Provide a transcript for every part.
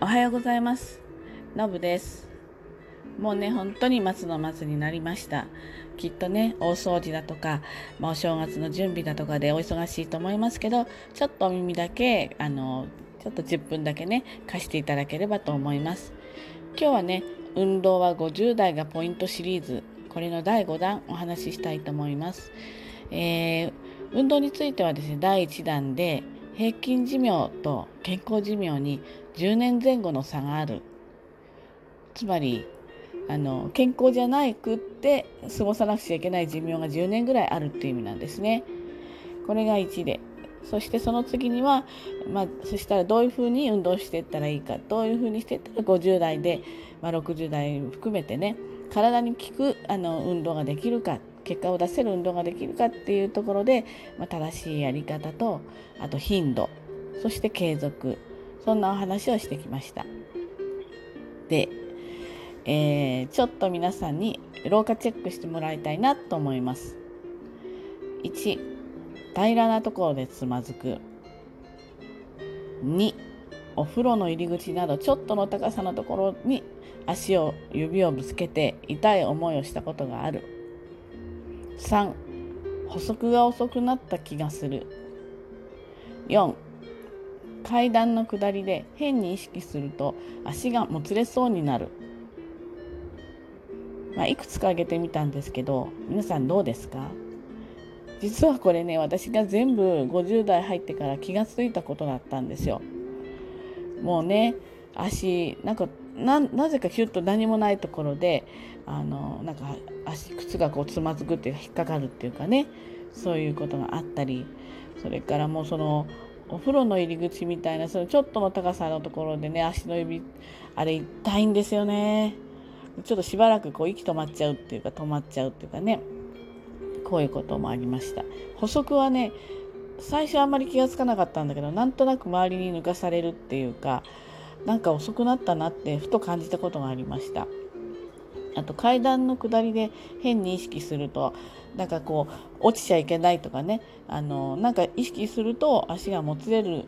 おはようございます。のぶです。もうね、本当に末の末になりました。きっとね、大掃除だとか、まあ、お正月の準備だとかでお忙しいと思いますけど、ちょっとお耳だけ、あの、ちょっと10分だけね、貸していただければと思います。今日はね、運動は50代がポイントシリーズ、これの第5弾お話ししたいと思います。えー、運動についてはですね、第1弾で、平均寿命と健康寿命に10年前後の差がある。つまりあの健康じゃないくって過ごさなくちゃいけない寿命が10年ぐらいあるっていう意味なんですね。これが1でそしてその次には、まあ、そしたらどういうふうに運動していったらいいか。どういうふうにしていったら50代で、まあ、60代含めてね体に効くあの運動ができるか。結果を出せる運動ができるかっていうところで、まあ、正しいやり方とあと頻度そして継続そんなお話をしてきました。で、えー、ちょっと皆さんに老化チェックしてもらいたいなと思います。1平らなところでつまずく。2お風呂の入り口などちょっとの高さのところに足を指をぶつけて痛い思いをしたことがある。3補足が遅くなった気がする。4階段の下りで変に意識すると足がもつれそうになる、まあ、いくつか挙げてみたんですけど皆さんどうですか？実はこれね私が全部50代入ってから気がついたことだったんですよ。もうね足なんかななぜかヒュッと何もないところであのなんか足靴がこうつまずくっていうか引っかかるっていうかね。そういうことがあったりそれからもうそのお風呂の入り口みたいなそのちょっとの高さのところでね足の指あれ痛いんですよね。ちょっとしばらくこう息止まっちゃうっていうか止まっちゃうっていうかね。こういうこともありました。補足はね最初あんまり気がつかなかったんだけどなんとなく周りに抜かされるっていうかなんか遅くなったなってふと感じたことがありました。あと階段の下りで変に意識するとなんかこう落ちちゃいけないとかね。あのなんか意識すると足がもつれる。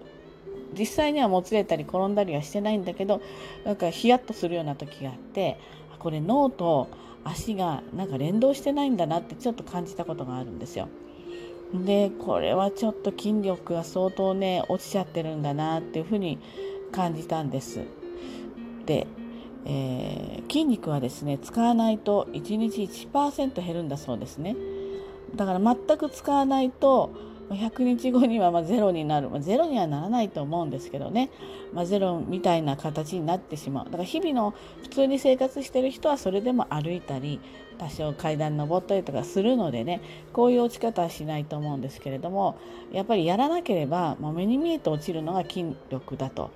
実際にはもつれたり転んだりはしてないんだけどなんかヒヤッとするような時があってこれ脳と足がなんか連動してないんだなってちょっと感じたことがあるんですよ。でこれはちょっと筋力が相当ね落ちちゃってるんだなっていうふうに感じたんです。で、えー、筋肉はですね使わないと1日1%減るんだそうですね。だから全く使わないと100日後にはまゼロになる、まあ、ゼロにはならないと思うんですけどね、まあ、ゼロみたいな形になってしまうだから日々の普通に生活してる人はそれでも歩いたり多少階段登ったりとかするのでねこういう落ち方はしないと思うんですけれどもやっぱりやらなければもう目に見えて落ちるのが筋力だと。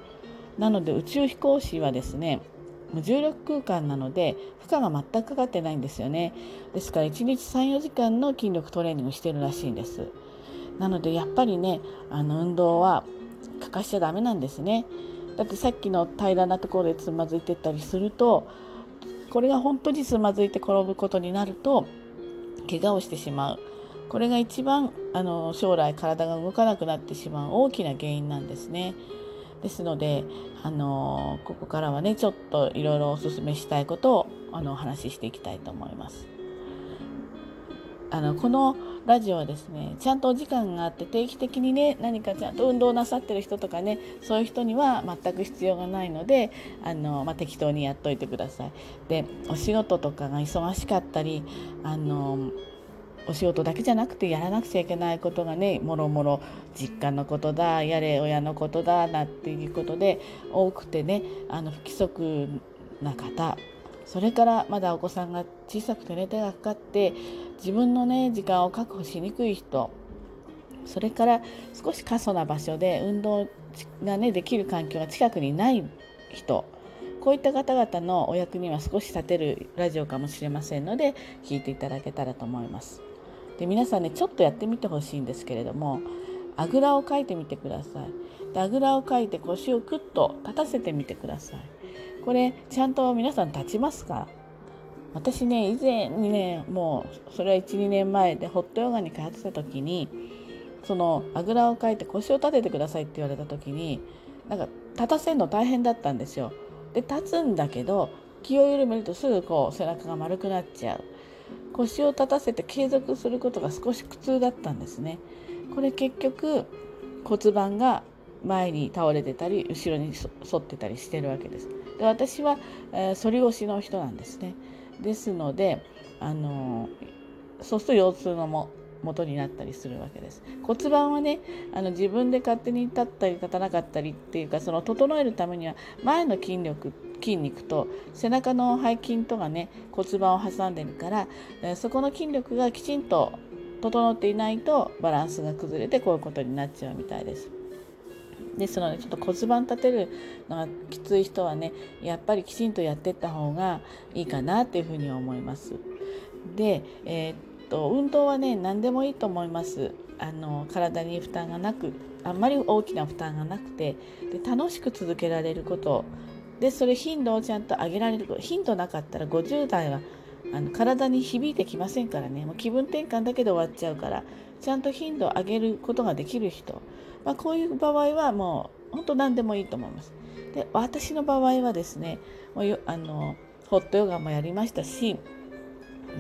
なので宇宙飛行士はですね無重力空間なので負荷が全くかかってないんですよね。ですから1日34時間の筋力トレーニングしてるらしいんです。なのでやっぱりねあの運動は欠かしちゃダメなんですね。だってさっきの平らなところでつまずいてったりするとこれが本当につまずいて転ぶことになると怪我をしてしまう。これが一番あの将来体が動かなくなってしまう大きな原因なんですね。ですので、あのここからはねちょっといろいろお勧めしたいことをあのお話ししていきたいと思います。あのこのラジオはですねちゃんとお時間があって定期的にね何かちゃんと運動なさってる人とかねそういう人には全く必要がないのであの、まあ、適当にやっといてください。でお仕事とかが忙しかったりあのお仕事だけじゃなくてやらなくちゃいけないことがねもろもろ実家のことだやれ親のことだなっていうことで多くてねあの不規則な方それからまだお子さんが小さくて寝手がかかって自分のね時間を確保しにくい人それから少し過疎な場所で運動がねできる環境が近くにない人こういった方々のお役には少し立てるラジオかもしれませんので聞いていただけたらと思います。で皆さんねちょっとやってみてほしいんですけれどもあぐらをかいてみてください。であぐらをかいて腰をクッと立たせてみてください。これちゃんと皆さん立ちますか？私ね以前にねもうそれは12年前でホットヨガに通ってた時にそのあぐらをかいて腰を立ててくださいって言われた時になんか立たせるの大変だったんですよ。で立つんだけど気を緩めるとすぐこう背中が丸くなっちゃう腰を立たせて継続することが少し苦痛だったんですね。これ結局骨盤が前に倒れてたり後ろに反ってたりしてるわけです。で私は、えー、反り腰の人なんですね。ですので、あのー、そうすると腰痛のも元になったりするわけです。骨盤はねあの自分で勝手に立ったり立たなかったりっていうかその整えるためには前の筋力筋肉と背中の背筋とがね骨盤を挟んでるからそこの筋力がきちんと整っていないとバランスが崩れてこういうことになっちゃうみたいです。ですのでちょっと骨盤立てるのがきつい人はねやっぱりきちんとやっていった方がいいかなっていうふうに思います。で、えー、っと運動はね何でもいいと思います。あの体に負担がなくあんまり大きな負担がなくてで楽しく続けられることでそれ頻度をちゃんと上げられる頻度なかったら50代はあの体に響いてきませんからねもう気分転換だけで終わっちゃうからちゃんと頻度を上げることができる人、まあ、こういう場合はもう本当何でもいいと思います。で私の場合はですねもうあのホットヨガもやりましたし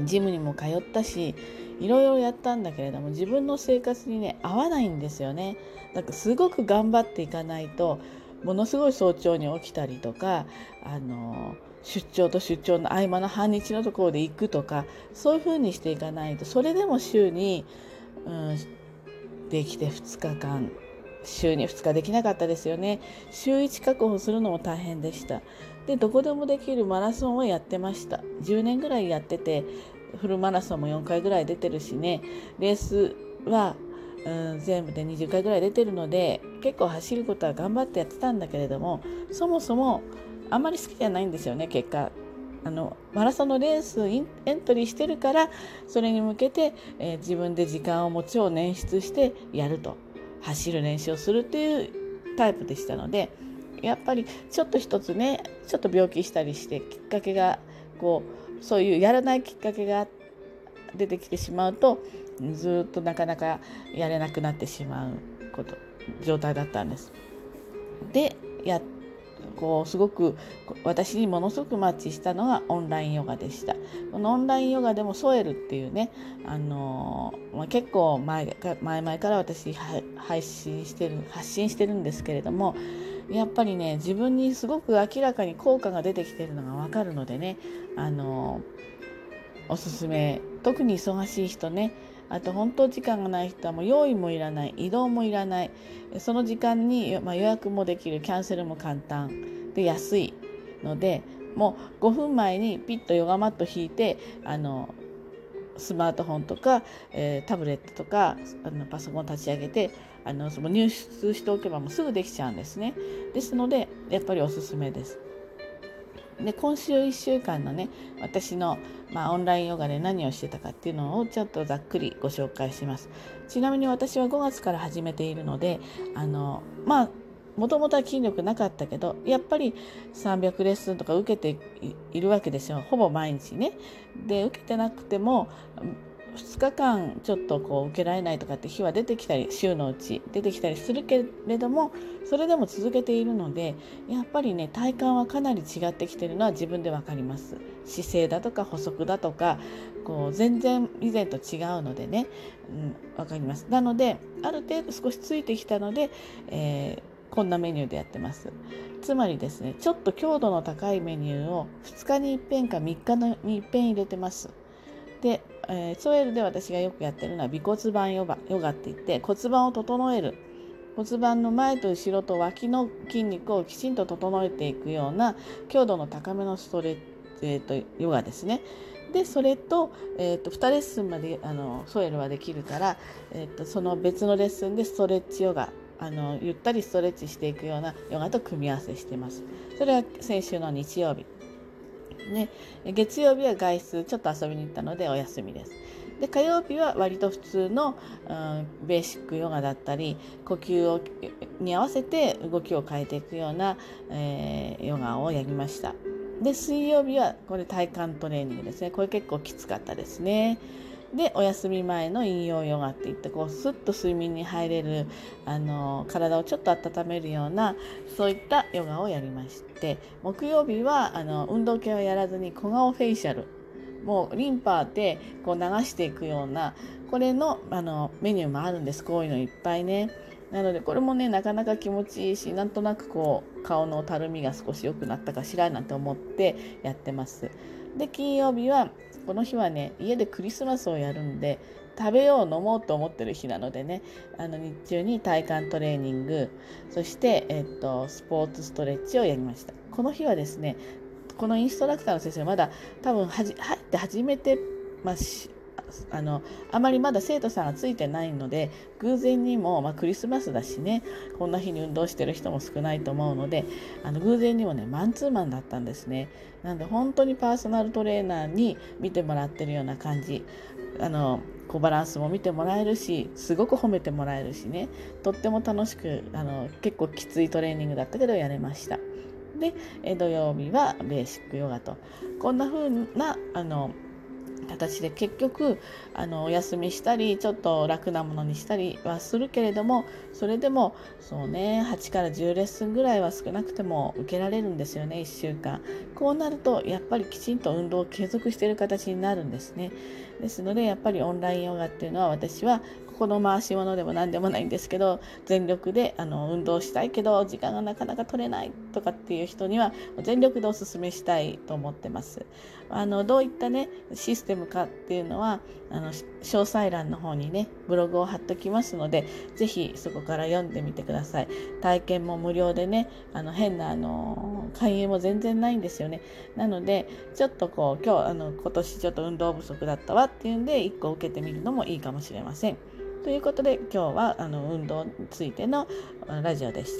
ジムにも通ったしいろいろやったんだけれども自分の生活にね合わないんですよね。だからすごく頑張っていかないとものすごい早朝に起きたりとかあの出張と出張の合間の半日のところで行くとかそういうふうにしていかないとそれでも週に、うん、できて2日間週に2日できなかったですよね。週1確保するのも大変でした。でどこでもできるマラソンをやってました。10年ぐらいやっててフルマラソンも4回ぐらい出てるしね。レースはうん、全部で20回ぐらい出てるので結構走ることは頑張ってやってたんだけれどもそもそもあんまり好きじゃないんですよね結果。あのマラソンのレースエントリーしてるからそれに向けて、えー、自分で時間をもちろん捻出してやると。走る練習をするっていうタイプでしたのでやっぱりちょっと一つねちょっと病気したりしてきっかけがこうそういうやらないきっかけが出てきてしまうとずっとなかなかやれなくなってしまうこと状態だったんです。でやこうすごく私にものすごくマッチしたのがオンラインヨガでした。このオンラインヨガでもソエルっていうね、あのまあ、結構前前々から私配信してる発信してるんですけれどもやっぱりね自分にすごく明らかに効果が出てきてるのが分かるのでね、あのおすすめ特に忙しい人ねあと本当時間がない人はもう用意もいらない移動もいらないその時間に、まあ、予約もできるキャンセルも簡単で安いのでもう5分前にピッとヨガマット引いてあのスマートフォンとか、えー、タブレットとかあのパソコン立ち上げてあのその入出しておけばもうすぐできちゃうんですね。ですのでやっぱりおすすめです。で今週1週間のね私の、まあ、オンラインヨガで何をしてたかっていうのをちょっとざっくりご紹介しますちなみに私は5月から始めているのであのまあもともとは筋力なかったけどやっぱり300レッスンとか受けているわけですよほぼ毎日ね。で受けてなくても2日間ちょっとこう受けられないとかって日は出てきたり週のうち出てきたりするけれどもそれでも続けているのでやっぱりね体感はかなり違ってきてるのは自分で分かります。姿勢だとか補足だとかこう全然以前と違うのでね、うん、分かります。なのである程度少しついてきたので、えー、こんなメニューでやってます。つまりですねちょっと強度の高いメニューを2日に一遍か3日に一遍入れてます。でえー、ソエルで私がよくやってるのは尾骨盤ヨガヨガって言って骨盤を整える骨盤の前と後ろと脇の筋肉をきちんと整えていくような強度の高めのストレッチ、えーと、ヨガですね。でそれと,、えーと、2レッスンまであのソエルはできるから、えーとその別のレッスンでストレッチヨガあのゆったりストレッチしていくようなヨガと組み合わせしてます。それは先週の日曜日ね。月曜日は外出ちょっと遊びに行ったのでお休みです。で火曜日は割と普通の、うん、ベーシックヨガだったり呼吸をに合わせて動きを変えていくような、えー、ヨガをやりました。で水曜日はこれ体幹トレーニングですね。これ結構きつかったですね。でお休み前の引用ヨガっていってこうスッと睡眠に入れるあの体をちょっと温めるようなそういったヨガをやりまして木曜日はあの運動系はやらずに小顔フェイシャルもうリンパでこう流していくようなこれのあのメニューもあるんですこういうのいっぱいね。なのでこれもねなかなか気持ちいいしなんとなくこう顔のたるみが少し良くなったかしらなんて思ってやってます。で金曜日はこの日はね家でクリスマスをやるんで食べよう飲もうと思ってる日なのでねあの日中に体幹トレーニングそして、えっと、スポーツストレッチをやりました。この日はですねこのインストラクターの先生まだ多分はじ入って初めて、まあ、あのあまりまだ生徒さんがついてないので偶然にも、まあ、クリスマスだしねこんな日に運動してる人も少ないと思うのであの偶然にもねマンツーマンだったんですね。なんで本当にパーソナルトレーナーに見てもらってるような感じ。あのこうバランスも見てもらえるしすごく褒めてもらえるしね。とっても楽しくあの結構きついトレーニングだったけどやれました。で土曜日はベーシックヨガと。こんな風なあの形で結局あのお休みしたりちょっと楽なものにしたりはするけれどもそれでもそうね8から10レッスンぐらいは少なくても受けられるんですよね1週間。こうなるとやっぱりきちんと運動を継続している形になるんですね。ですのでやっぱりオンラインヨガっていうのは私はこの回し物でも何でもないんですけど全力であの運動したいけど時間がなかなか取れないとかっていう人には全力でおすすめしたいと思ってます。あのどういったねシステムかっていうのはあの詳細欄の方にねブログを貼っときますので是非そこから読んでみてください。体験も無料でねあの変なあの勧誘も全然ないんですよね。なのでちょっとこう今日あの今年ちょっと運動不足だったわっていうんで1個受けてみるのもいいかもしれません。ということで今日はあの運動についてのラジオでした。